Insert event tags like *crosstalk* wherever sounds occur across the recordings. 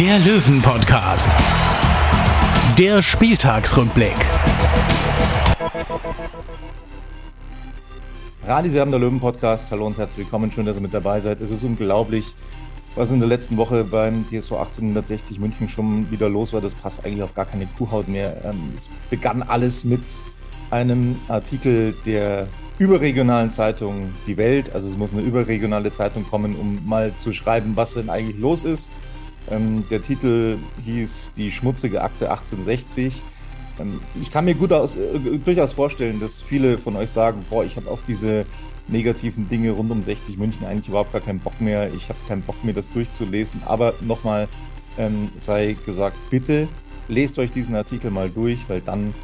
der Löwen-Podcast. Der Spieltagsrückblick. Radi, Sie haben der Löwen-Podcast. Hallo und herzlich willkommen. Schön, dass ihr mit dabei seid. Es ist unglaublich, was in der letzten Woche beim TSV 1860 München schon wieder los war. Das passt eigentlich auf gar keine Kuhhaut mehr. Ähm, es begann alles mit einem Artikel der überregionalen Zeitung Die Welt. Also es muss eine überregionale Zeitung kommen, um mal zu schreiben, was denn eigentlich los ist. Ähm, der Titel hieß Die schmutzige Akte 1860. Ähm, ich kann mir gut aus, äh, durchaus vorstellen, dass viele von euch sagen, boah, ich habe auf diese negativen Dinge rund um 60 München eigentlich überhaupt gar keinen Bock mehr. Ich habe keinen Bock mehr, das durchzulesen. Aber nochmal ähm, sei gesagt, bitte lest euch diesen Artikel mal durch, weil dann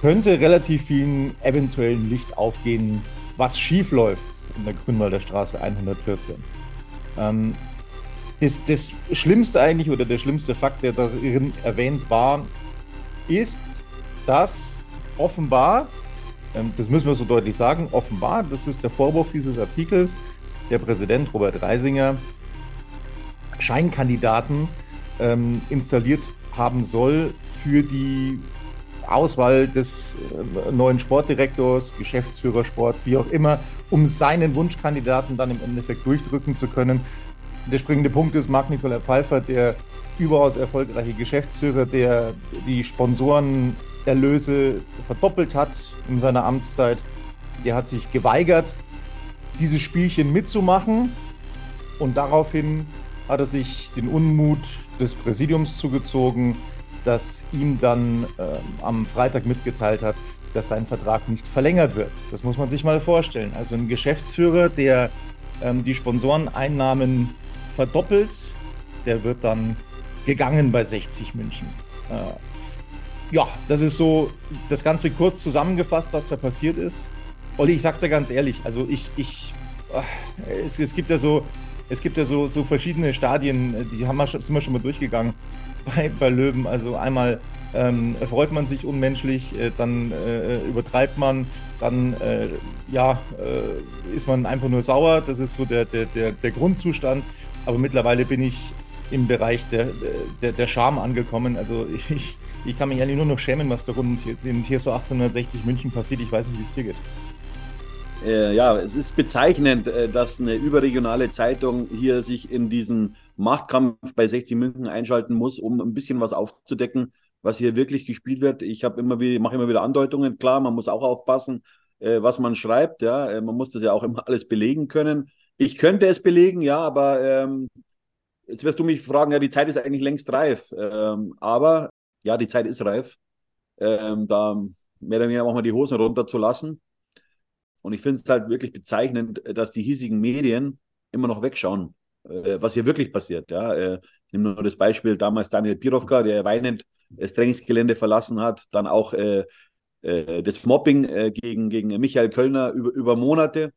könnte relativ vielen eventuellen Licht aufgehen, was schief läuft in der Grünwalder Straße 114. Ähm, das, das Schlimmste eigentlich oder der schlimmste Fakt, der darin erwähnt war, ist, dass offenbar, ähm, das müssen wir so deutlich sagen, offenbar, das ist der Vorwurf dieses Artikels, der Präsident Robert Reisinger Scheinkandidaten ähm, installiert haben soll für die Auswahl des äh, neuen Sportdirektors, Geschäftsführer Sports, wie auch immer, um seinen Wunschkandidaten dann im Endeffekt durchdrücken zu können. Der springende Punkt ist Marc Nikolai Pfeiffer, der überaus erfolgreiche Geschäftsführer, der die Sponsorenerlöse verdoppelt hat in seiner Amtszeit. Der hat sich geweigert, dieses Spielchen mitzumachen und daraufhin hat er sich den Unmut des Präsidiums zugezogen, das ihm dann äh, am Freitag mitgeteilt hat, dass sein Vertrag nicht verlängert wird. Das muss man sich mal vorstellen. Also ein Geschäftsführer, der ähm, die Sponsoreneinnahmen verdoppelt, der wird dann gegangen bei 60 München. Äh, ja, das ist so das Ganze kurz zusammengefasst, was da passiert ist. Olli, ich sag's dir ganz ehrlich, also ich, ich, äh, es, es gibt ja so, es gibt ja so, so verschiedene Stadien, die haben wir, sind wir schon mal durchgegangen *laughs* bei, bei Löwen. Also einmal ähm, freut man sich unmenschlich, äh, dann äh, übertreibt man, dann äh, ja, äh, ist man einfach nur sauer. Das ist so der, der, der, der Grundzustand. Aber mittlerweile bin ich im Bereich der, der, der Scham angekommen. Also ich, ich kann mich eigentlich nur noch schämen, was da rund in TSO 1860 München passiert. Ich weiß nicht, wie es dir geht. Äh, ja, es ist bezeichnend, äh, dass eine überregionale Zeitung hier sich in diesen Machtkampf bei 60 München einschalten muss, um ein bisschen was aufzudecken, was hier wirklich gespielt wird. Ich habe immer wieder, mache immer wieder Andeutungen. Klar, man muss auch aufpassen, äh, was man schreibt. Ja, äh, man muss das ja auch immer *laughs* alles belegen können. Ich könnte es belegen, ja, aber ähm, jetzt wirst du mich fragen, ja, die Zeit ist eigentlich längst reif. Ähm, aber ja, die Zeit ist reif. Ähm, da mehr oder weniger auch mal die Hosen runterzulassen. Und ich finde es halt wirklich bezeichnend, dass die hiesigen Medien immer noch wegschauen, äh, was hier wirklich passiert. Ja, äh, ich nehme nur das Beispiel damals Daniel Pirovka, der weinend das Trainingsgelände verlassen hat, dann auch äh, äh, das Mobbing äh, gegen, gegen Michael Kölner über, über Monate,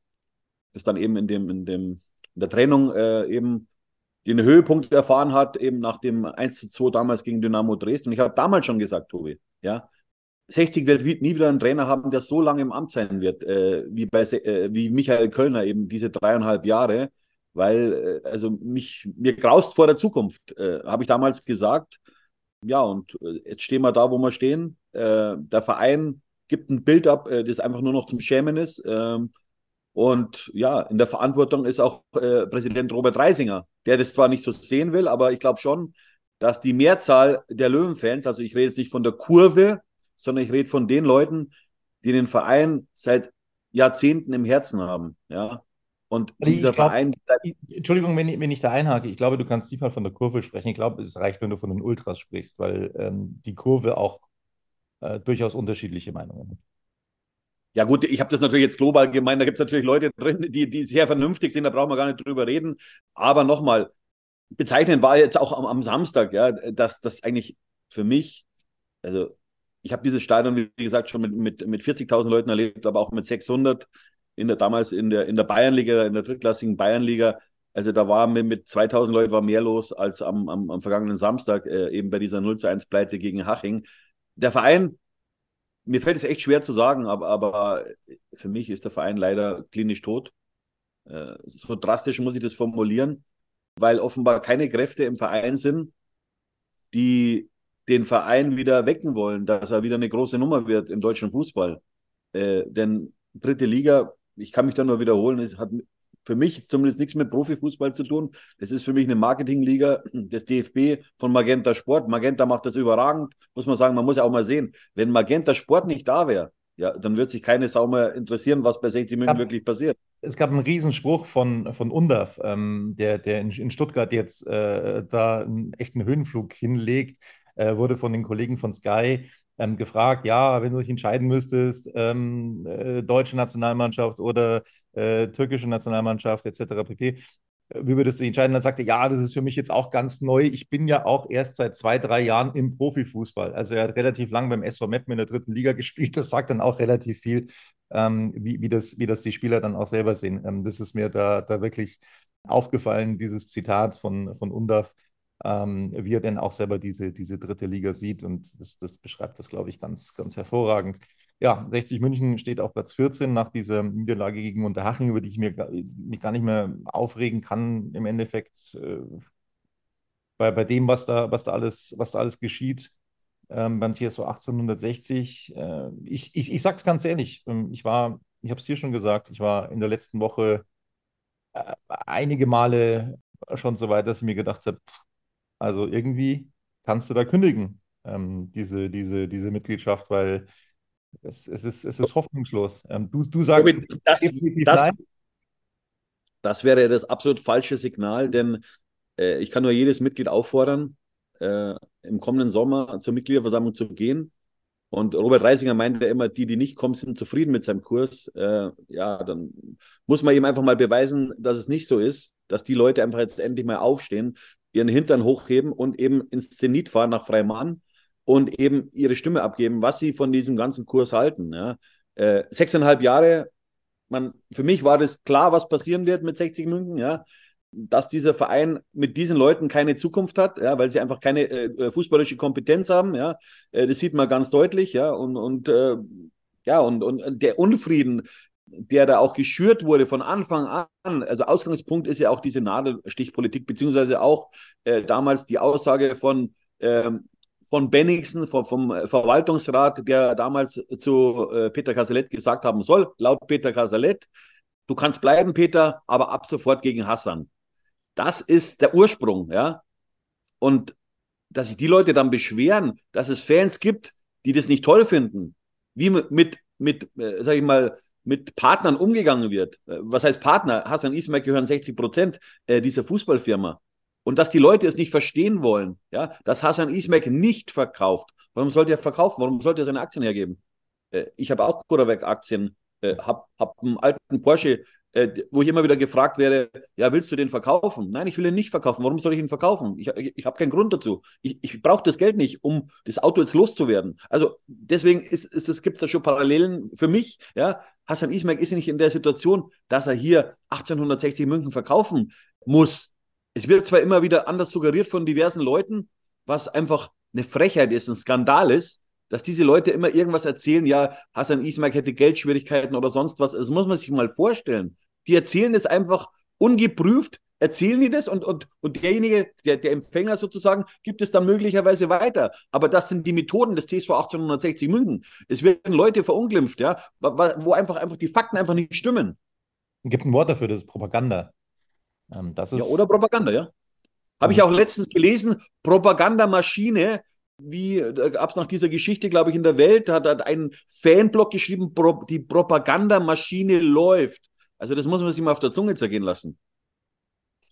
das dann eben in dem, in dem in der Trennung äh, eben den Höhepunkt erfahren hat, eben nach dem 1 zu 2 damals gegen Dynamo Dresden. Und ich habe damals schon gesagt, Tobi, ja, 60 wird nie wieder einen Trainer haben, der so lange im Amt sein wird, äh, wie, bei, äh, wie Michael Kölner eben diese dreieinhalb Jahre, weil äh, also mich, mir graust vor der Zukunft, äh, habe ich damals gesagt. Ja, und äh, jetzt stehen wir da, wo wir stehen. Äh, der Verein gibt ein Bild ab, das einfach nur noch zum Schämen ist. Ähm, und ja, in der Verantwortung ist auch Präsident Robert Reisinger, der das zwar nicht so sehen will, aber ich glaube schon, dass die Mehrzahl der Löwenfans, also ich rede jetzt nicht von der Kurve, sondern ich rede von den Leuten, die den Verein seit Jahrzehnten im Herzen haben. Ja. Und ich dieser glaub, Verein. Entschuldigung, wenn ich, wenn ich da einhake. Ich glaube, du kannst nicht mal von der Kurve sprechen. Ich glaube, es reicht, wenn du von den Ultras sprichst, weil ähm, die Kurve auch äh, durchaus unterschiedliche Meinungen hat. Ja, gut, ich habe das natürlich jetzt global gemeint. Da gibt es natürlich Leute drin, die, die sehr vernünftig sind, da brauchen wir gar nicht drüber reden. Aber nochmal, bezeichnend war jetzt auch am, am Samstag, ja, dass das eigentlich für mich, also ich habe dieses Stadion, wie gesagt, schon mit, mit, mit 40.000 Leuten erlebt, aber auch mit 600 in der, damals in der, in der Bayernliga, in der drittklassigen Bayernliga. Also da war mit, mit 2000 Leuten war mehr los als am, am, am vergangenen Samstag, äh, eben bei dieser 0 zu 1 Pleite gegen Haching. Der Verein, mir fällt es echt schwer zu sagen, aber, aber für mich ist der Verein leider klinisch tot. Äh, so drastisch muss ich das formulieren, weil offenbar keine Kräfte im Verein sind, die den Verein wieder wecken wollen, dass er wieder eine große Nummer wird im deutschen Fußball. Äh, denn dritte Liga, ich kann mich da nur wiederholen, es hat für mich zumindest nichts mit Profifußball zu tun. Das ist für mich eine Marketingliga des DFB von Magenta Sport. Magenta macht das überragend, muss man sagen. Man muss ja auch mal sehen, wenn Magenta Sport nicht da wäre, ja, dann wird sich keine Sau mehr interessieren, was bei 60 München wirklich passiert. Es gab einen Riesenspruch von, von Undaf, ähm, der, der in, in Stuttgart jetzt äh, da einen echten Höhenflug hinlegt, äh, wurde von den Kollegen von Sky ähm, gefragt, ja, wenn du dich entscheiden müsstest, ähm, äh, deutsche Nationalmannschaft oder äh, türkische Nationalmannschaft etc. pp. Äh, wie würdest du dich entscheiden? Dann sagte er, ja, das ist für mich jetzt auch ganz neu. Ich bin ja auch erst seit zwei, drei Jahren im Profifußball. Also er hat relativ lang beim SV Meppen in der dritten Liga *laughs* gespielt. Das sagt dann auch relativ viel, ähm, wie, wie, das, wie das die Spieler dann auch selber sehen. Ähm, das ist mir da, da wirklich aufgefallen, dieses Zitat von, von Undaf ähm, wie er denn auch selber diese, diese dritte Liga sieht. Und das, das beschreibt das, glaube ich, ganz, ganz hervorragend. Ja, 60 München steht auf Platz 14 nach dieser Niederlage gegen Unterhaching, über die ich mir, mich gar nicht mehr aufregen kann im Endeffekt. Äh, bei, bei dem, was da, was da alles, was da alles geschieht ähm, beim TSO 1860. Äh, ich, ich, ich sag's ganz ehrlich, ähm, ich war, ich habe es hier schon gesagt, ich war in der letzten Woche äh, einige Male schon so weit, dass ich mir gedacht habe, also irgendwie kannst du da kündigen, ähm, diese, diese, diese Mitgliedschaft, weil es, es, ist, es ist hoffnungslos. Ähm, du, du sagst das, das, das, wäre das absolut falsche Signal, denn äh, ich kann nur jedes Mitglied auffordern, äh, im kommenden Sommer zur Mitgliederversammlung zu gehen. Und Robert Reisinger meinte immer, die, die nicht kommen, sind zufrieden mit seinem Kurs. Äh, ja, dann muss man ihm einfach mal beweisen, dass es nicht so ist, dass die Leute einfach jetzt endlich mal aufstehen, ihren Hintern hochheben und eben ins Zenit fahren nach Freimann und eben ihre Stimme abgeben, was sie von diesem ganzen Kurs halten. Ja. Äh, sechseinhalb Jahre, man, für mich war das klar, was passieren wird mit 60 München, ja, dass dieser Verein mit diesen Leuten keine Zukunft hat, ja, weil sie einfach keine äh, äh fußballische Kompetenz haben, ja, äh, das sieht man ganz deutlich, ja, und, und äh, ja, und, und der Unfrieden, der da auch geschürt wurde von Anfang an. Also Ausgangspunkt ist ja auch diese Nadelstichpolitik, beziehungsweise auch äh, damals die Aussage von, ähm, von Bennigsen, vom, vom, Verwaltungsrat, der damals zu äh, Peter Casalet gesagt haben soll, laut Peter Casalet, du kannst bleiben, Peter, aber ab sofort gegen Hassan. Das ist der Ursprung, ja. Und dass sich die Leute dann beschweren, dass es Fans gibt, die das nicht toll finden, wie mit, mit, äh, sag ich mal, mit Partnern umgegangen wird. Äh, was heißt Partner? Hassan Ismail gehören 60 Prozent äh, dieser Fußballfirma. Und dass die Leute es nicht verstehen wollen, ja, dass Hassan Ismail nicht verkauft. Warum sollte er verkaufen? Warum sollte er seine Aktien hergeben? Äh, ich habe auch Kuravec-Aktien, habe hab einen alten Porsche wo ich immer wieder gefragt werde, ja, willst du den verkaufen? Nein, ich will ihn nicht verkaufen. Warum soll ich ihn verkaufen? Ich, ich, ich habe keinen Grund dazu. Ich, ich brauche das Geld nicht, um das Auto jetzt loszuwerden. Also deswegen ist, ist gibt es da schon Parallelen für mich. Ja, Hassan Ismail ist nicht in der Situation, dass er hier 1860 München verkaufen muss. Es wird zwar immer wieder anders suggeriert von diversen Leuten, was einfach eine Frechheit ist, ein Skandal ist, dass diese Leute immer irgendwas erzählen, ja, Hassan Ismail hätte Geldschwierigkeiten oder sonst was. Das muss man sich mal vorstellen. Die erzählen es einfach ungeprüft, erzählen die das und, und, und derjenige, der, der Empfänger sozusagen, gibt es dann möglicherweise weiter. Aber das sind die Methoden des TSV 1860 München. Es werden Leute verunglimpft, ja, wo einfach, einfach die Fakten einfach nicht stimmen. Es gibt ein Wort dafür, das ist Propaganda. Ähm, das ist ja, oder Propaganda, ja. Habe ich auch letztens gelesen, Propagandamaschine wie gab es nach dieser Geschichte, glaube ich, in der Welt, hat, hat ein Fanblog geschrieben, Pro, die Propagandamaschine läuft. Also das muss man sich mal auf der Zunge zergehen lassen.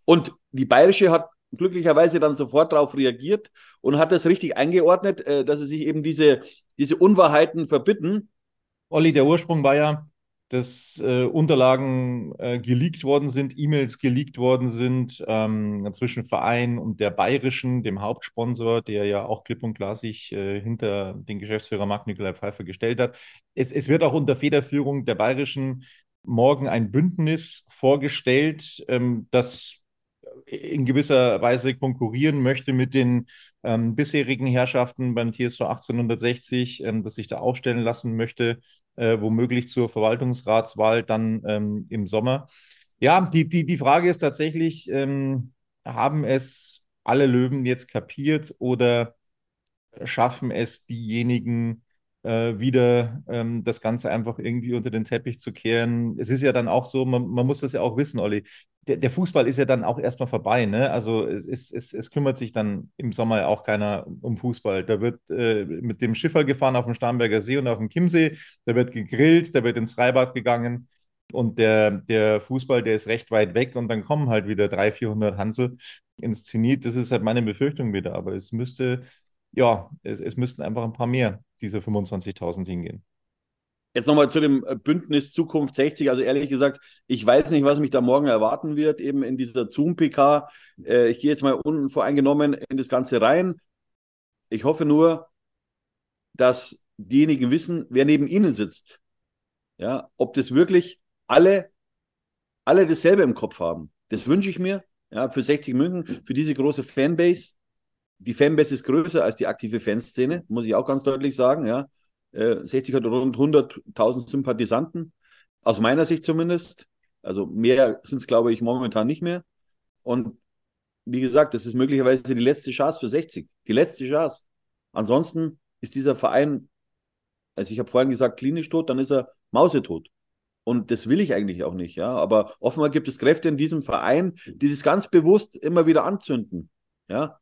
Und die Bayerische hat glücklicherweise dann sofort darauf reagiert und hat das richtig eingeordnet, äh, dass sie sich eben diese, diese Unwahrheiten verbitten. Olli, der Ursprung war ja, dass äh, Unterlagen äh, geleakt worden sind, E-Mails geleakt worden sind ähm, zwischen Verein und der Bayerischen, dem Hauptsponsor, der ja auch klipp und klar sich äh, hinter den Geschäftsführer Marc-Nikolai Pfeiffer gestellt hat. Es, es, wird auch unter Federführung der Bayerischen morgen ein Bündnis vorgestellt, ähm, das in gewisser Weise konkurrieren möchte mit den ähm, bisherigen Herrschaften beim TSV 1860, ähm, das sich da aufstellen lassen möchte äh, womöglich zur Verwaltungsratswahl dann ähm, im Sommer. Ja, die, die, die Frage ist tatsächlich, ähm, haben es alle Löwen jetzt kapiert oder schaffen es diejenigen, äh, wieder ähm, das Ganze einfach irgendwie unter den Teppich zu kehren. Es ist ja dann auch so, man, man muss das ja auch wissen, Olli. Der, der, Fußball ist ja dann auch erstmal vorbei. Ne? Also es, es, es, es kümmert sich dann im Sommer auch keiner um Fußball. Da wird äh, mit dem Schiffer gefahren auf dem Starnberger See und auf dem Chiemsee, da wird gegrillt, da wird ins Freibad gegangen. Und der, der Fußball, der ist recht weit weg und dann kommen halt wieder 300, 400 Hansel ins Zenit. Das ist halt meine Befürchtung wieder. Aber es müsste, ja, es, es müssten einfach ein paar mehr diese 25.000 hingehen. Jetzt nochmal zu dem Bündnis Zukunft 60. Also ehrlich gesagt, ich weiß nicht, was mich da morgen erwarten wird, eben in dieser Zoom-PK. Äh, ich gehe jetzt mal unvoreingenommen in das Ganze rein. Ich hoffe nur, dass diejenigen wissen, wer neben ihnen sitzt. Ja, ob das wirklich alle, alle dasselbe im Kopf haben. Das wünsche ich mir. Ja, für 60 München, für diese große Fanbase die Fanbase ist größer als die aktive Fanszene, muss ich auch ganz deutlich sagen. Ja. 60 äh, hat rund 100.000 Sympathisanten, aus meiner Sicht zumindest. Also mehr sind es, glaube ich, momentan nicht mehr. Und wie gesagt, das ist möglicherweise die letzte Chance für 60. Die letzte Chance. Ansonsten ist dieser Verein, also ich habe vorhin gesagt, klinisch tot, dann ist er mausetot. Und das will ich eigentlich auch nicht, ja. Aber offenbar gibt es Kräfte in diesem Verein, die das ganz bewusst immer wieder anzünden. Ja.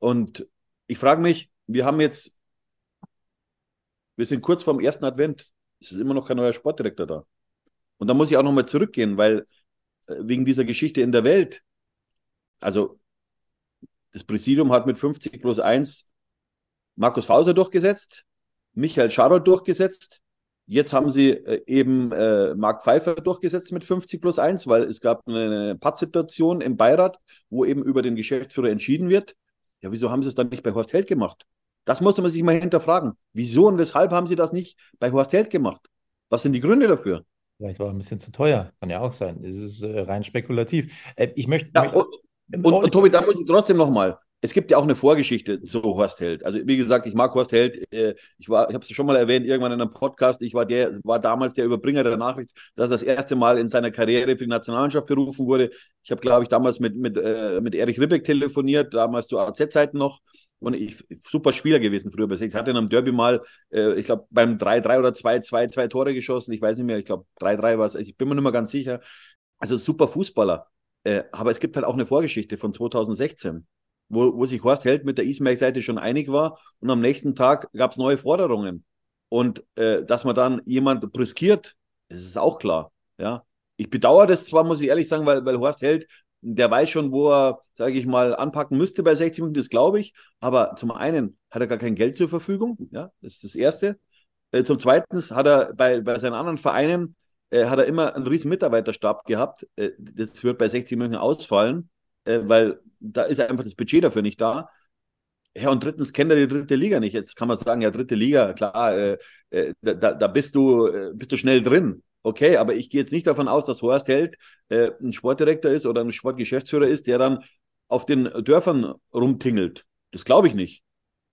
Und ich frage mich, wir haben jetzt, wir sind kurz vorm ersten Advent. Es ist immer noch kein neuer Sportdirektor da. Und da muss ich auch nochmal zurückgehen, weil äh, wegen dieser Geschichte in der Welt, also das Präsidium hat mit 50 plus 1 Markus Fauser durchgesetzt, Michael Scharold durchgesetzt. Jetzt haben sie äh, eben äh, Marc Pfeiffer durchgesetzt mit 50 plus 1, weil es gab eine Pattsituation im Beirat, wo eben über den Geschäftsführer entschieden wird. Ja, wieso haben sie es dann nicht bei Horst Held gemacht? Das muss man sich mal hinterfragen. Wieso und weshalb haben sie das nicht bei Horst Held gemacht? Was sind die Gründe dafür? Vielleicht war ein bisschen zu teuer, kann ja auch sein. Es ist äh, rein spekulativ. Äh, ich möchte. Ja, und, und, und, Tobi, da muss ich trotzdem nochmal es gibt ja auch eine Vorgeschichte zu Horst Held. Also wie gesagt, ich mag Horst Held. Äh, ich war, ich habe es schon mal erwähnt, irgendwann in einem Podcast. Ich war der, war damals der Überbringer der Nachricht, dass er das erste Mal in seiner Karriere für die Nationalmannschaft berufen wurde. Ich habe, glaube ich, damals mit, mit, äh, mit Erich Ribbeck telefoniert, damals zu AZ-Zeiten noch. Und ich, super Spieler gewesen früher. Ich hatte in einem Derby mal, äh, ich glaube, beim 3-3 oder 2-2 zwei Tore geschossen. Ich weiß nicht mehr, ich glaube, 3-3 war es. Ich bin mir nicht mehr ganz sicher. Also super Fußballer. aber es gibt halt auch eine Vorgeschichte von 2016 wo, wo sich Horst Held mit der Ismail-Seite schon einig war und am nächsten Tag gab es neue Forderungen. Und äh, dass man dann jemand brüskiert, das ist auch klar. Ja. Ich bedauere das zwar, muss ich ehrlich sagen, weil, weil Horst Held, der weiß schon, wo er, sage ich mal, anpacken müsste bei 60 Minuten, das glaube ich. Aber zum einen hat er gar kein Geld zur Verfügung, ja, das ist das Erste. Äh, zum Zweiten hat er bei, bei seinen anderen Vereinen, äh, hat er immer einen riesen Mitarbeiterstab gehabt. Äh, das wird bei 60 München ausfallen, äh, weil da ist einfach das Budget dafür nicht da. Ja, und drittens kennt er die dritte Liga nicht. Jetzt kann man sagen, ja, dritte Liga, klar, äh, äh, da, da bist du, äh, bist du schnell drin. Okay, aber ich gehe jetzt nicht davon aus, dass Horst Held äh, ein Sportdirektor ist oder ein Sportgeschäftsführer ist, der dann auf den Dörfern rumtingelt. Das glaube ich nicht.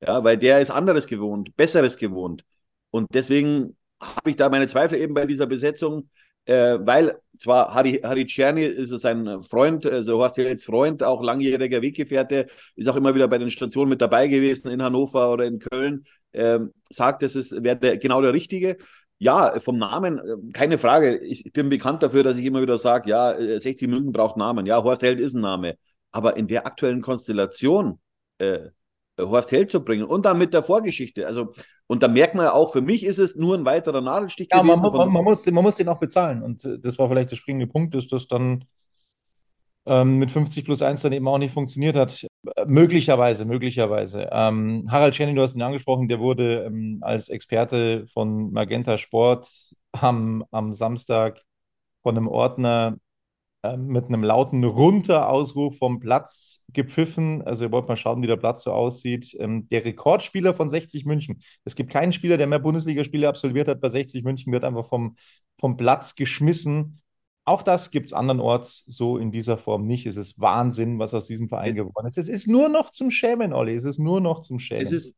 Ja, weil der ist anderes gewohnt, besseres gewohnt. Und deswegen habe ich da meine Zweifel eben bei dieser Besetzung äh, weil zwar Harry, Harry Czerny ist sein Freund, also Horst Hells Freund, auch langjähriger Weggefährte, ist auch immer wieder bei den Stationen mit dabei gewesen in Hannover oder in Köln, äh, sagt, es wäre genau der Richtige. Ja, vom Namen, äh, keine Frage. Ich bin bekannt dafür, dass ich immer wieder sage, ja, 60 äh, München braucht Namen. Ja, Horst Held ist ein Name. Aber in der aktuellen Konstellation äh, Horst Held zu bringen und dann mit der Vorgeschichte. Also, und da merkt man ja auch, für mich ist es nur ein weiterer Nadelstich ja, gewesen. Man, man, man, muss, man muss den auch bezahlen. Und äh, das war vielleicht der springende Punkt, dass das dann ähm, mit 50 plus 1 dann eben auch nicht funktioniert hat. Äh, möglicherweise, möglicherweise. Ähm, Harald Schenning, du hast ihn angesprochen, der wurde ähm, als Experte von Magenta Sport am, am Samstag von einem Ordner äh, mit einem lauten Runter-Ausruf vom Platz gepfiffen. Also ihr wollt mal schauen, wie der Platz so aussieht. Ähm, der Rekordspieler von 60 München. Es gibt keinen Spieler, der mehr Bundesligaspiele absolviert hat. Bei 60 München wird einfach vom, vom Platz geschmissen. Auch das gibt es andernorts so in dieser Form nicht. Es ist Wahnsinn, was aus diesem Verein geworden ist. Es ist nur noch zum Schämen, Olli. Es ist nur noch zum Schämen. Es ist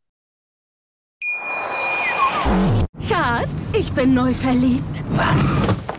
Schatz, ich bin neu verliebt. Was?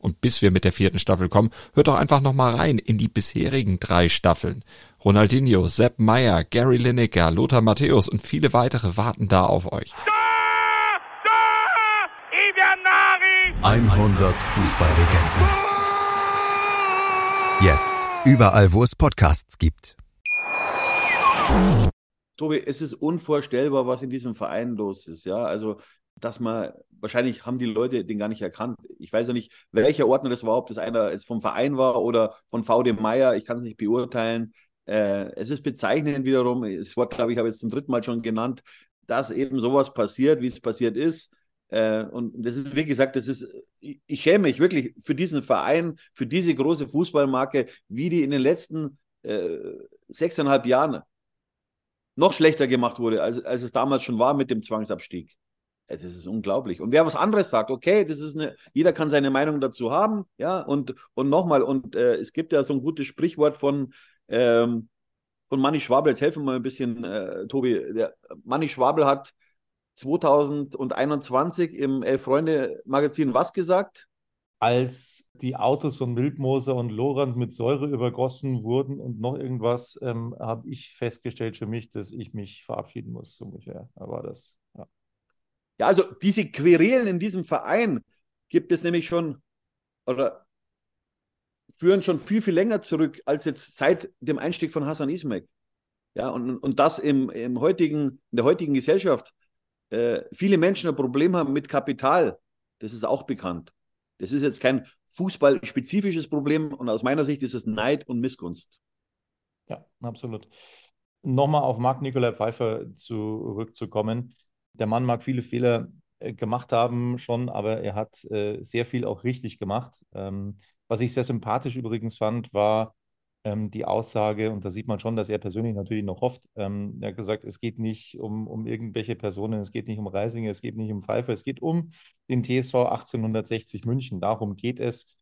Und bis wir mit der vierten Staffel kommen, hört doch einfach noch mal rein in die bisherigen drei Staffeln. Ronaldinho, Sepp Meyer, Gary Lineker, Lothar Matthäus und viele weitere warten da auf euch. 100 Fußballlegenden. Jetzt überall, wo es Podcasts gibt. Tobi, es ist unvorstellbar, was in diesem Verein los ist. Ja, also dass man, wahrscheinlich haben die Leute den gar nicht erkannt. Ich weiß ja nicht, welcher Ordner das war, ob das einer jetzt vom Verein war oder von VD Meier, ich kann es nicht beurteilen. Äh, es ist bezeichnend wiederum, das Wort, glaube ich, habe ich jetzt zum dritten Mal schon genannt, dass eben sowas passiert, wie es passiert ist. Äh, und das ist, wie gesagt, das ist, ich schäme mich wirklich für diesen Verein, für diese große Fußballmarke, wie die in den letzten äh, sechseinhalb Jahren noch schlechter gemacht wurde, als, als es damals schon war mit dem Zwangsabstieg. Das ist unglaublich. Und wer was anderes sagt, okay, das ist eine, jeder kann seine Meinung dazu haben, ja, und, und nochmal, und äh, es gibt ja so ein gutes Sprichwort von, ähm, von Manni Schwabel, jetzt helfen wir mal ein bisschen, äh, Tobi. Der Manni Schwabel hat 2021 im Elf-Freunde-Magazin was gesagt? Als die Autos von Wildmoser und Lorand mit Säure übergossen wurden und noch irgendwas, ähm, habe ich festgestellt für mich, dass ich mich verabschieden muss, ungefähr. Da war das. Ja. Also diese Querelen in diesem Verein gibt es nämlich schon oder führen schon viel, viel länger zurück als jetzt seit dem Einstieg von Hassan Ismail. Ja, und, und das im, im heutigen, in der heutigen Gesellschaft. Äh, viele Menschen ein Problem haben mit Kapital. Das ist auch bekannt. Das ist jetzt kein fußballspezifisches Problem und aus meiner Sicht ist es Neid und Missgunst. Ja, absolut. Nochmal auf Marc Nikolai Pfeiffer zurückzukommen der Mann mag viele Fehler äh, gemacht haben schon, aber er hat äh, sehr viel auch richtig gemacht. Ähm, was ich sehr sympathisch übrigens fand, war ähm, die Aussage, und da sieht man schon, dass er persönlich natürlich noch hofft. Ähm, er hat gesagt, es geht nicht um, um irgendwelche Personen, es geht nicht um Reisinger, es geht nicht um Pfeiffer, es geht um den TSV 1860 München. Darum geht es.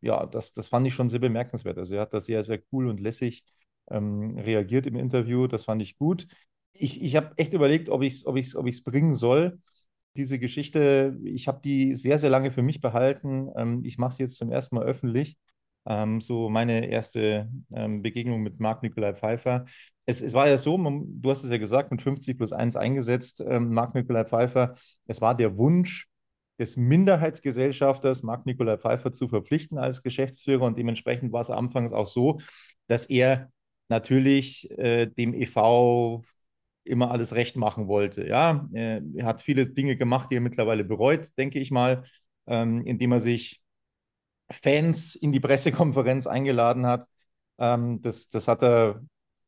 Ja, das, das fand ich schon sehr bemerkenswert. Also er hat da sehr, sehr cool und lässig ähm, reagiert im Interview. Das fand ich gut ich, ich habe echt überlegt, ob ich es ob ich's, ob ich's bringen soll. Diese Geschichte, ich habe die sehr, sehr lange für mich behalten. Ähm, ich mache sie jetzt zum ersten Mal öffentlich. Ähm, so meine erste ähm, Begegnung mit Marc Nikolai Pfeiffer. Es, es, war ja so, man, du hast es ja gesagt, mit 50 plus 1 eingesetzt, ähm, Marc Nikolai Pfeiffer. Es war der Wunsch des Minderheitsgesellschafters, Marc Nikolai Pfeiffer, zu verpflichten als Geschäftsführer. Und dementsprechend war es anfangs auch so, dass er natürlich äh, dem EV immer alles recht machen wollte. Ja, er hat viele Dinge gemacht, die er mittlerweile bereut, denke ich mal, ähm, indem er sich Fans in die Pressekonferenz eingeladen hat. Ähm, das, das hat er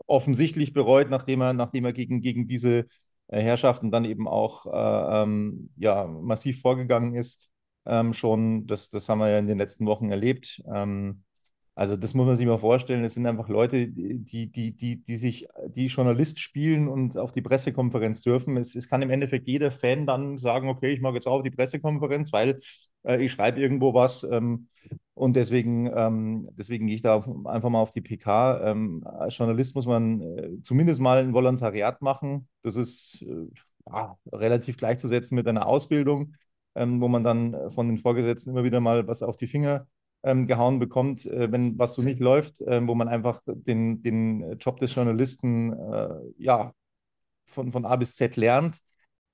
offensichtlich bereut, nachdem er, nachdem er gegen, gegen diese äh, Herrschaften dann eben auch äh, ähm, ja, massiv vorgegangen ist. Ähm, schon, das, das haben wir ja in den letzten Wochen erlebt. Ähm, also das muss man sich mal vorstellen. Es sind einfach Leute, die, die, die, die sich, die Journalist spielen und auf die Pressekonferenz dürfen. Es, es kann im Endeffekt jeder Fan dann sagen, okay, ich mag jetzt auch auf die Pressekonferenz, weil äh, ich schreibe irgendwo was. Ähm, und deswegen, ähm, deswegen gehe ich da einfach mal auf die PK. Ähm, als Journalist muss man äh, zumindest mal ein Volontariat machen. Das ist äh, ja, relativ gleichzusetzen mit einer Ausbildung, ähm, wo man dann von den Vorgesetzten immer wieder mal was auf die Finger ähm, gehauen bekommt, äh, wenn was so nicht läuft, äh, wo man einfach den, den Job des Journalisten äh, ja, von, von A bis Z lernt.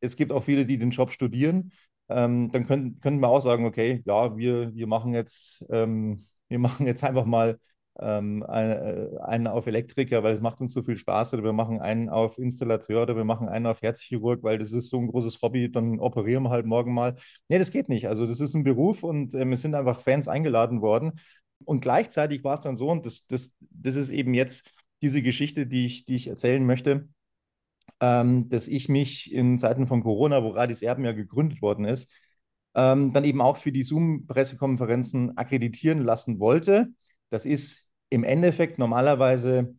Es gibt auch viele, die den Job studieren. Ähm, dann können, können wir auch sagen, okay, ja, wir, wir machen jetzt, ähm, wir *laughs* machen jetzt einfach mal ähm, ein- einen auf Elektriker, weil es macht uns so viel Spaß, oder wir machen einen auf Installateur oder wir machen einen auf Herzchirurg, weil das ist so ein großes Hobby, dann operieren wir halt morgen mal. Nee, das geht nicht. Also das ist ein Beruf und ähm, es sind einfach Fans eingeladen worden. Und gleichzeitig war es dann so, und das, das, das ist eben jetzt diese Geschichte, die ich, die ich erzählen möchte, ähm, dass ich mich in Zeiten von Corona, wo Radis Erben ja gegründet worden ist, ähm, dann eben auch für die Zoom-Pressekonferenzen akkreditieren lassen wollte. Das ist im Endeffekt normalerweise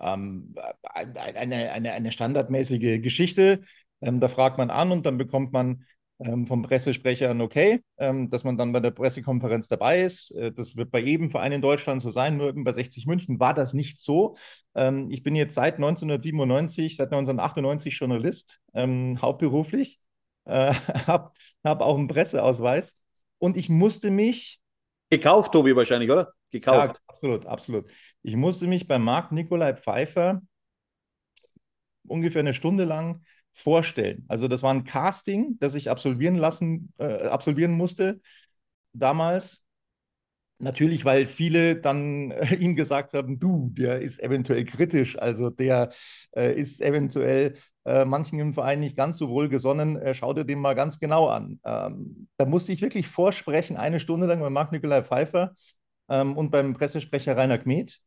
ähm, eine, eine, eine standardmäßige Geschichte. Ähm, da fragt man an und dann bekommt man ähm, vom Pressesprecher ein Okay, ähm, dass man dann bei der Pressekonferenz dabei ist. Äh, das wird bei jedem Verein in Deutschland so sein, nur bei 60 München war das nicht so. Ähm, ich bin jetzt seit 1997, seit 1998 Journalist, hauptberuflich, äh, *laughs* habe hab auch einen Presseausweis und ich musste mich Gekauft, Tobi, wahrscheinlich, oder? Gekauft. ja, absolut, absolut. Ich musste mich bei Marc Nikolai Pfeiffer ungefähr eine Stunde lang vorstellen. Also das war ein Casting, das ich absolvieren lassen, äh, absolvieren musste damals. Natürlich, weil viele dann äh, *laughs* ihm gesagt haben, du, der ist eventuell kritisch, also der äh, ist eventuell äh, manchen im Verein nicht ganz so wohlgesonnen, äh, schau dir den mal ganz genau an. Ähm, da musste ich wirklich vorsprechen, eine Stunde lang bei Marc-Nikolai Pfeiffer ähm, und beim Pressesprecher Rainer Kmet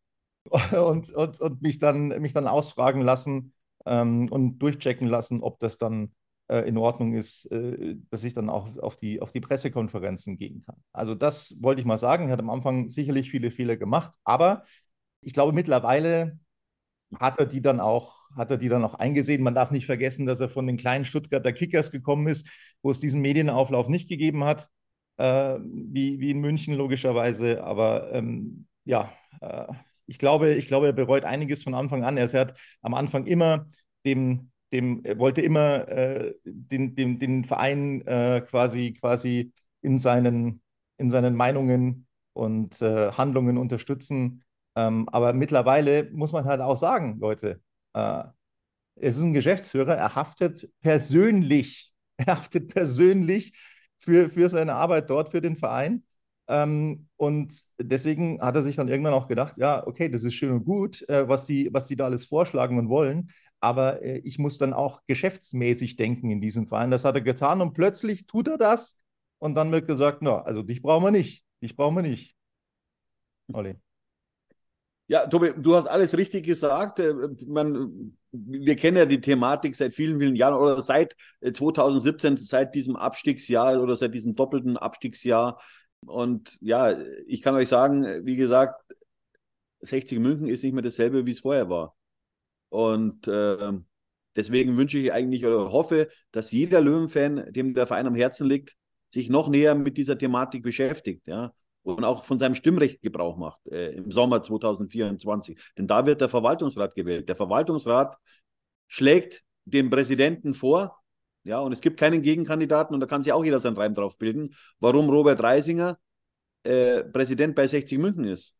*laughs* und, und, und mich dann, mich dann ausfragen lassen ähm, und durchchecken lassen, ob das dann in Ordnung ist, äh, dass ich dann auch auf die, auf die Pressekonferenzen gehen kann. Also das wollte ich mal sagen. Ich hatte am Anfang sicherlich viele Fehler gemacht, aber ich glaube mittlerweile hat er die dann auch, hat er die dann auch eingesehen. Man darf nicht vergessen, dass er von den kleinen Stuttgarter Kickers gekommen ist, wo es diesen Medienauflauf nicht gegeben hat, äh, wie, wie in München logischerweise. Aber ähm, ja, äh, ich glaube, ich glaube, er bereut einiges von Anfang an. Er hat am Anfang immer dem, dem, er wollte immer äh, den, den, den Verein äh, quasi, quasi in seinen, in seinen Meinungen und äh, Handlungen unterstützen. Ähm, aber mittlerweile muss man halt auch sagen, Leute, äh, es ist ein Geschäftsführer, er haftet persönlich, *laughs* er haftet persönlich für, für seine Arbeit dort, für den Verein. Ähm, und deswegen hat er sich dann irgendwann auch gedacht, ja, okay, das ist schön und gut, äh, was die, was die da alles vorschlagen und wollen, aber äh, ich muss dann auch geschäftsmäßig denken in diesem Verein. Das hat er getan und plötzlich tut er das und dann wird gesagt, na, also dich brauchen wir nicht, dich brauchen wir nicht. Olli. Ja, Tobi, du hast alles richtig gesagt. Äh, Man, wir kennen ja die Thematik seit vielen, vielen Jahren oder seit äh, 2017, seit diesem Abstiegsjahr oder seit diesem doppelten Abstiegsjahr. Und ja, ich kann euch sagen, wie gesagt, 60 München ist nicht mehr dasselbe, wie es vorher war. Und äh, deswegen wünsche ich eigentlich oder hoffe, dass jeder Löwenfan, dem der Verein am Herzen liegt, sich noch näher mit dieser Thematik beschäftigt, ja, und auch von seinem Stimmrecht Gebrauch macht äh, im Sommer 2024. Denn da wird der Verwaltungsrat gewählt. Der Verwaltungsrat schlägt dem Präsidenten vor, ja, und es gibt keinen Gegenkandidaten und da kann sich auch jeder seinen Reim drauf bilden, warum Robert Reisinger äh, Präsident bei 60 München ist.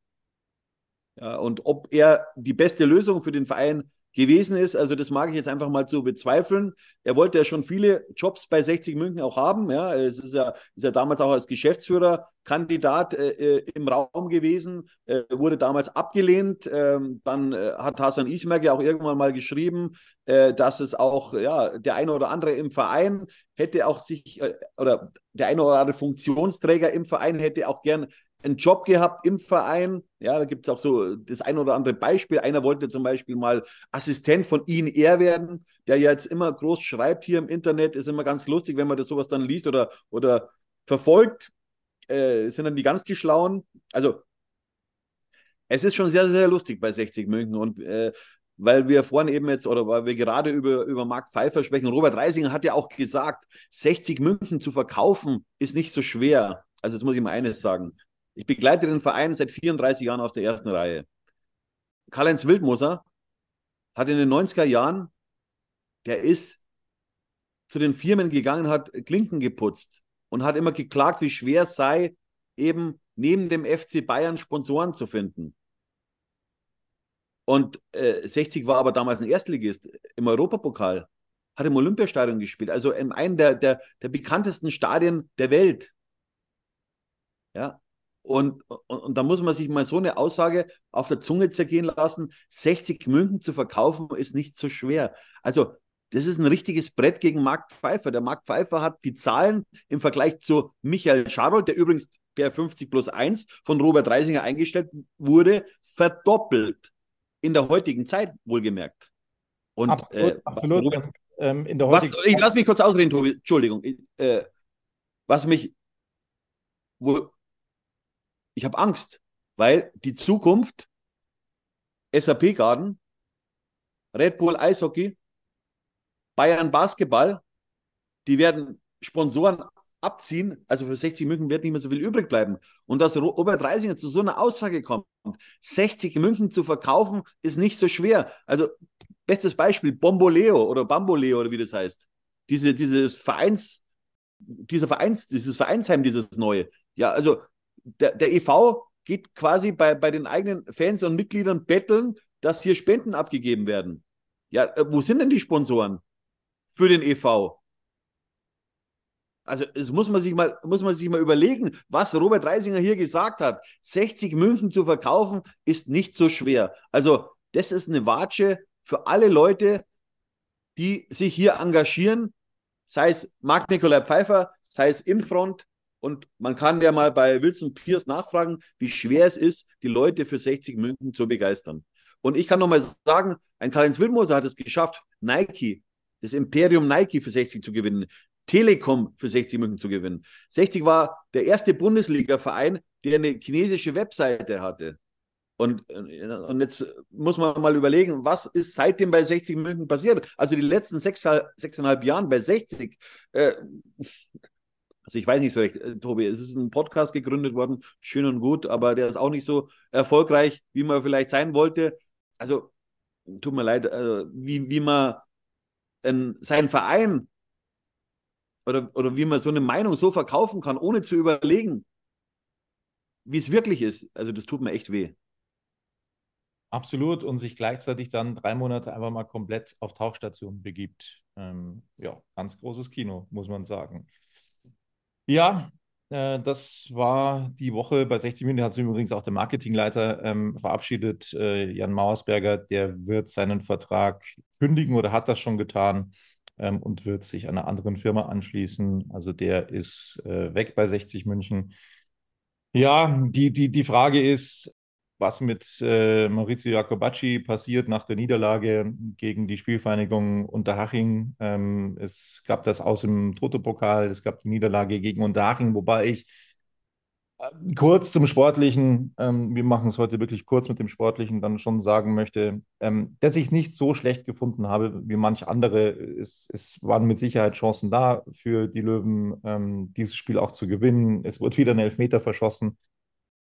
Ja, und ob er die beste Lösung für den Verein gewesen ist, also das mag ich jetzt einfach mal zu bezweifeln. Er wollte ja schon viele Jobs bei 60 München auch haben. Ja, es ist ja, ist ja damals auch als Geschäftsführerkandidat äh, im Raum gewesen, äh, wurde damals abgelehnt. Ähm, dann äh, hat Hasan Ismerk ja auch irgendwann mal geschrieben, äh, dass es auch ja der eine oder andere im Verein hätte auch sich äh, oder der eine oder andere Funktionsträger im Verein hätte auch gern einen Job gehabt im Verein. Ja, da gibt es auch so das ein oder andere Beispiel. Einer wollte zum Beispiel mal Assistent von Ian Er werden, der ja jetzt immer groß schreibt hier im Internet. Ist immer ganz lustig, wenn man das sowas dann liest oder, oder verfolgt. Äh, sind dann die ganz die Schlauen. Also, es ist schon sehr, sehr lustig bei 60 München und äh, weil wir vorhin eben jetzt oder weil wir gerade über, über Marc Pfeiffer sprechen. Robert Reisinger hat ja auch gesagt, 60 München zu verkaufen ist nicht so schwer. Also jetzt muss ich mal eines sagen. Ich begleite den Verein seit 34 Jahren aus der ersten Reihe. Karl-Heinz Wildmoser hat in den 90er Jahren, der ist zu den Firmen gegangen, hat Klinken geputzt und hat immer geklagt, wie schwer es sei, eben neben dem FC Bayern Sponsoren zu finden. Und äh, 60 war aber damals ein Erstligist im Europapokal, hat im Olympiastadion gespielt, also in einem der, der, der bekanntesten Stadien der Welt. Ja, Und, und, und da muss man sich mal so eine Aussage auf der Zunge zergehen lassen. 60 München zu verkaufen ist nicht so schwer. Also, das ist ein richtiges Brett gegen Marc Pfeiffer. Der Marc Pfeiffer hat die Zahlen im Vergleich zu Michael Scharold, der übrigens per 50 plus 1 von Robert Reisinger eingestellt wurde, verdoppelt. In der heutigen Zeit, wohlgemerkt. Und, absolut. Äh, absolut. Robert, ähm, in der heutigen was, ich lass mich kurz ausreden, Tobi. Entschuldigung. Äh, was mich, wo, ich habe Angst, weil die Zukunft SAP Garden, Red Bull Eishockey, Bayern Basketball, die werden Sponsoren abziehen, also für 60 München wird nicht mehr so viel übrig bleiben. Und dass Robert Reisinger zu so einer Aussage kommt, 60 München zu verkaufen, ist nicht so schwer. Also, bestes Beispiel, Bomboleo oder Bamboleo oder wie das heißt. Diese, dieses Vereins, dieser Vereins, dieses Vereinsheim, dieses neue. Ja, also der, der EV geht quasi bei, bei den eigenen Fans und Mitgliedern betteln, dass hier Spenden abgegeben werden. Ja, äh, wo sind denn die Sponsoren für den EV? Also es muss man sich mal, muss man sich mal überlegen, was Robert Reisinger hier gesagt hat. 60 München zu verkaufen ist nicht so schwer. Also das ist eine Watsche für alle Leute, die sich hier engagieren, sei es Marc Nikolai Pfeiffer, sei es Infront, und man kann ja mal bei Wilson Pierce nachfragen, wie schwer es ist, die Leute für 60 München zu begeistern. Und ich kann noch mal sagen, ein Karl-Heinz Wildmoser hat es geschafft, Nike, das Imperium Nike für 60 zu gewinnen, Telekom für 60 München zu gewinnen. 60 war der erste Bundesliga-Verein, der eine chinesische Webseite hatte. Und, und jetzt muss man mal überlegen, was ist seitdem bei 60 München passiert? Also die letzten sechs, sechseinhalb Jahren bei 60. Äh, also ich weiß nicht so recht, äh, Tobi, es ist ein Podcast gegründet worden, schön und gut, aber der ist auch nicht so erfolgreich, wie man vielleicht sein wollte. Also tut mir leid, also, wie, wie man ähm, seinen Verein oder, oder wie man so eine Meinung so verkaufen kann, ohne zu überlegen, wie es wirklich ist. Also das tut mir echt weh. Absolut und sich gleichzeitig dann drei Monate einfach mal komplett auf Tauchstation begibt. Ähm, ja, ganz großes Kino, muss man sagen. Ja, äh, das war die Woche bei 60 Minuten. Hat sich übrigens auch der Marketingleiter ähm, verabschiedet, äh, Jan Mauersberger. Der wird seinen Vertrag kündigen oder hat das schon getan ähm, und wird sich einer anderen Firma anschließen. Also der ist äh, weg bei 60 München. Ja, die, die, die Frage ist, was mit äh, Maurizio Jacobacci passiert nach der Niederlage gegen die Spielvereinigung Unterhaching. Ähm, es gab das aus dem Toto-Pokal, es gab die Niederlage gegen Unterhaching, wobei ich äh, kurz zum Sportlichen, ähm, wir machen es heute wirklich kurz mit dem Sportlichen, dann schon sagen möchte, ähm, dass ich es nicht so schlecht gefunden habe wie manche andere. Es, es waren mit Sicherheit Chancen da für die Löwen, ähm, dieses Spiel auch zu gewinnen. Es wurde wieder ein Elfmeter verschossen.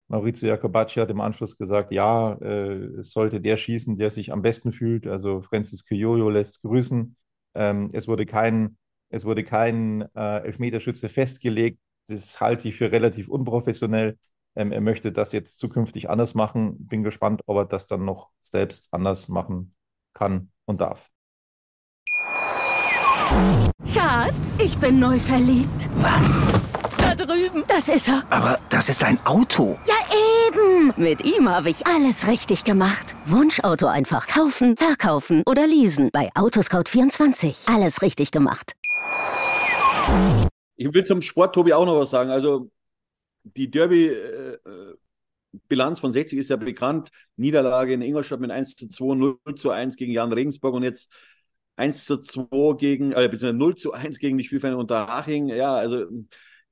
Maurizio Jacobacci hat im Anschluss gesagt, ja, äh, es sollte der schießen, der sich am besten fühlt. Also Francis Jojo lässt grüßen. Ähm, es wurde kein, es wurde kein äh, Elfmeterschütze festgelegt. Das halte ich für relativ unprofessionell. Ähm, er möchte das jetzt zukünftig anders machen. Bin gespannt, ob er das dann noch selbst anders machen kann und darf. Schatz, ich bin neu verliebt. Was? Da drüben. Das ist er. Aber das ist ein Auto. Ja, eben. Mit ihm habe ich alles richtig gemacht. Wunschauto einfach kaufen, verkaufen oder leasen. Bei Autoscout24. Alles richtig gemacht. Ich will zum Sport, Tobi, auch noch was sagen. Also, die Derby-Bilanz von 60 ist ja bekannt. Niederlage in Ingolstadt mit 1 zu 2, 0 zu 1 gegen Jan Regensburg und jetzt 1 zu 2 gegen, äh, beziehungsweise 0 zu 1 gegen die Spielvereine Unterhaching. Ja, also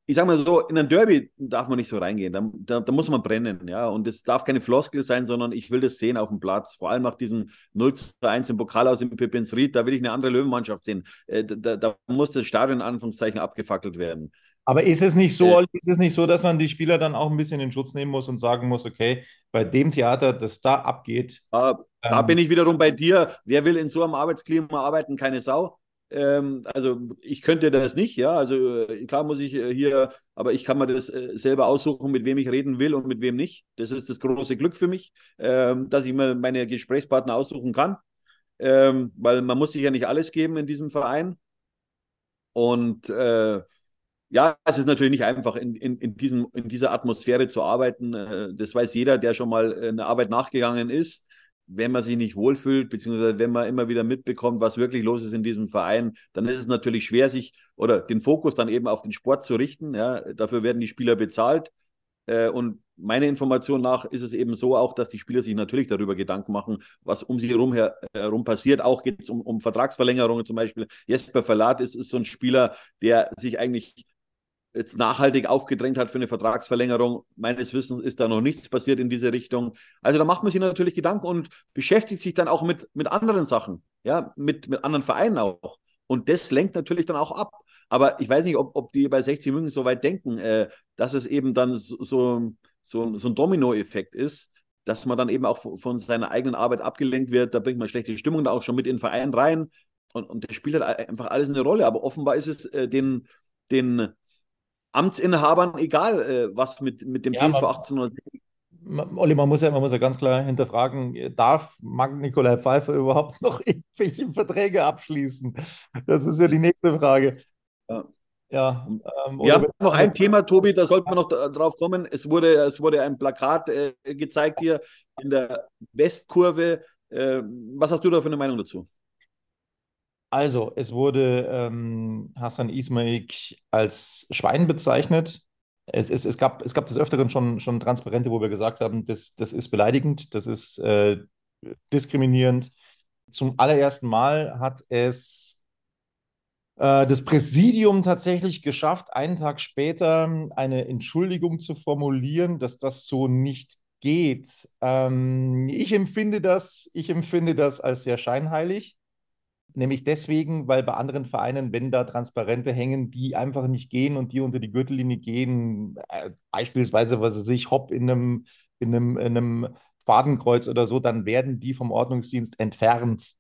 ich sage mal so, in ein Derby darf man nicht so reingehen. Da, da, da, muss man brennen, ja. Und es darf keine Floskel sein, sondern ich will das sehen auf dem Platz. Vor allem nach diesem 0 zu 1 im Pokal aus dem Pippins Ried, da will ich eine andere Löwenmannschaft sehen. Äh, da, da, muss das Stadion in Anführungszeichen abgefackelt werden. Aber ist es nicht so, äh, ist es nicht so, dass man die Spieler dann auch ein bisschen in Schutz nehmen muss und sagen muss, okay, bei dem Theater, das da abgeht. Äh, ähm, da bin ich wiederum bei dir. Wer will in so einem Arbeitsklima arbeiten? Keine Sau. Ähm, also ich könnte das nicht, ja. Also äh, klar muss ich äh, hier, aber ich kann mir das äh, selber aussuchen, mit wem ich reden will und mit wem nicht. Das ist das große Glück für mich, ähm, dass ich mir meine Gesprächspartner aussuchen kann. Ähm, weil man muss sich ja nicht alles geben in diesem Verein. Und äh, ja, es ist natürlich nicht einfach, in, in, in, diesem, in dieser Atmosphäre zu arbeiten. Das weiß jeder, der schon mal eine Arbeit nachgegangen ist. Wenn man sich nicht wohlfühlt, beziehungsweise wenn man immer wieder mitbekommt, was wirklich los ist in diesem Verein, dann ist es natürlich schwer, sich oder den Fokus dann eben auf den Sport zu richten. Ja, dafür werden die Spieler bezahlt. Äh, und meiner Information nach ist es eben so auch, dass die Spieler sich natürlich darüber Gedanken machen, was um sie herum, her, herum passiert. Auch geht es um, um Vertragsverlängerungen zum Beispiel. Jesper Verlat ist, ist so ein Spieler, der sich eigentlich jetzt nachhaltig aufgedrängt hat für eine Vertragsverlängerung. Meines Wissens ist da noch nichts passiert in diese Richtung. Also da macht man sich natürlich Gedanken und beschäftigt sich dann auch mit, mit anderen Sachen, ja, mit, mit anderen Vereinen auch. Und das lenkt natürlich dann auch ab. Aber ich weiß nicht, ob, ob die bei 60 München so weit denken, äh, dass es eben dann so, so, so, ein Domino-Effekt ist, dass man dann eben auch von seiner eigenen Arbeit abgelenkt wird. Da bringt man schlechte Stimmung da auch schon mit in den Verein rein. Und, und das spielt halt einfach alles eine Rolle. Aber offenbar ist es äh, den, den Amtsinhabern egal, äh, was mit, mit dem ja, TSV 1860 Olli, man muss ja, man muss ja ganz klar hinterfragen, darf Marc Nikolai Pfeiffer überhaupt noch *laughs* irgendwelche Verträge abschließen? Das ist ja die nächste Frage. Ja. Ja, ähm, wir haben noch ein Thema, Tobi, da sollten wir noch drauf kommen. Es wurde, es wurde ein Plakat äh, gezeigt hier in der Westkurve. Äh, was hast du da für eine Meinung dazu? Also, es wurde ähm, Hassan Ismaik als Schwein bezeichnet. Es, es, es, gab, es gab des Öfteren schon, schon Transparente, wo wir gesagt haben, das, das ist beleidigend, das ist äh, diskriminierend. Zum allerersten Mal hat es äh, das Präsidium tatsächlich geschafft, einen Tag später eine Entschuldigung zu formulieren, dass das so nicht geht. Ähm, ich empfinde das, ich empfinde das als sehr scheinheilig. Nämlich deswegen, weil bei anderen Vereinen, wenn da Transparente hängen, die einfach nicht gehen und die unter die Gürtellinie gehen, äh, beispielsweise, was weiß ich, Hopp in einem, in einem, in einem Fadenkreuz oder so, dann werden die vom Ordnungsdienst entfernt.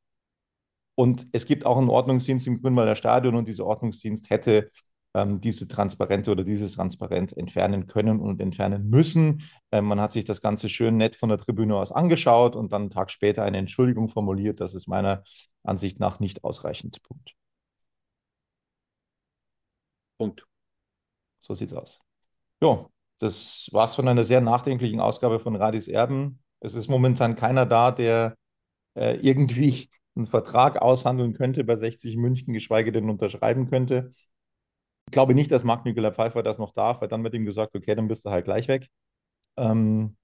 Und es gibt auch einen Ordnungsdienst im Grünwalder Stadion und dieser Ordnungsdienst hätte ähm, diese Transparente oder dieses Transparent entfernen können und entfernen müssen. Ähm, man hat sich das Ganze schön nett von der Tribüne aus angeschaut und dann einen Tag später eine Entschuldigung formuliert. Das ist meiner Ansicht nach nicht ausreichend. Punkt. Punkt. So sieht's aus. Jo, das war's von einer sehr nachdenklichen Ausgabe von Radis Erben. Es ist momentan keiner da, der äh, irgendwie *laughs* einen Vertrag aushandeln könnte bei 60 München, geschweige denn unterschreiben könnte. Ich glaube nicht, dass Marc Nikolai Pfeiffer das noch darf, weil dann wird ihm gesagt, okay, dann bist du halt gleich weg. Ähm,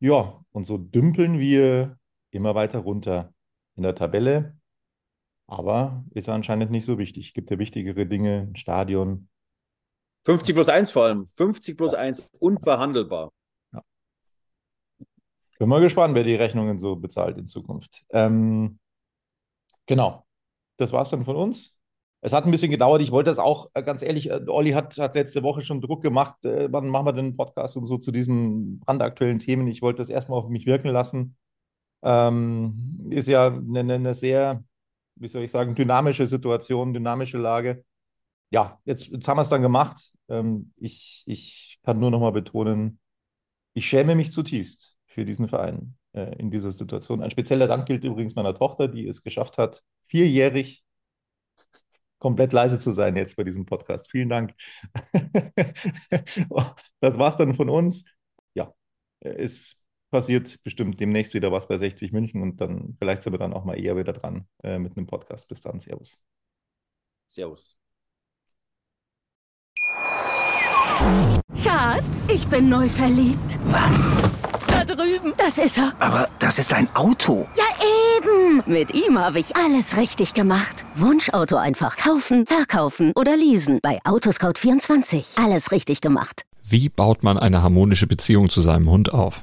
ja, und so dümpeln wir immer weiter runter in der Tabelle. Aber ist anscheinend nicht so wichtig. Gibt ja wichtigere Dinge, ein Stadion. 50 plus 1 vor allem. 50 plus ja. 1, unverhandelbar. Ja. Bin mal gespannt, wer die Rechnungen so bezahlt in Zukunft. Ähm, Genau. Das war es dann von uns. Es hat ein bisschen gedauert. Ich wollte das auch, äh, ganz ehrlich, äh, Olli hat, hat letzte Woche schon Druck gemacht. Äh, wann machen wir denn einen Podcast und so zu diesen brandaktuellen Themen? Ich wollte das erstmal auf mich wirken lassen. Ähm, ist ja eine, eine, sehr, wie soll ich sagen, dynamische Situation, dynamische Lage. Ja, jetzt, jetzt haben wir es dann gemacht. Ähm, ich, ich kann nur noch mal betonen, ich schäme mich zutiefst für diesen Verein äh, in dieser Situation. Ein spezieller Dank gilt übrigens meiner Tochter, die es geschafft hat, vierjährig komplett leise zu sein jetzt bei diesem Podcast. Vielen Dank. *laughs* das war's dann von uns. Ja, es passiert bestimmt demnächst wieder was bei 60 München und dann vielleicht sind wir dann auch mal eher wieder dran äh, mit einem Podcast. Bis dann, Servus. Servus. Schatz, ich bin neu verliebt. Was? Da drüben. Das ist er. Aber das ist ein Auto. Ja, eben. Mit ihm habe ich alles richtig gemacht. Wunschauto einfach kaufen, verkaufen oder leasen. Bei Autoscout24. Alles richtig gemacht. Wie baut man eine harmonische Beziehung zu seinem Hund auf?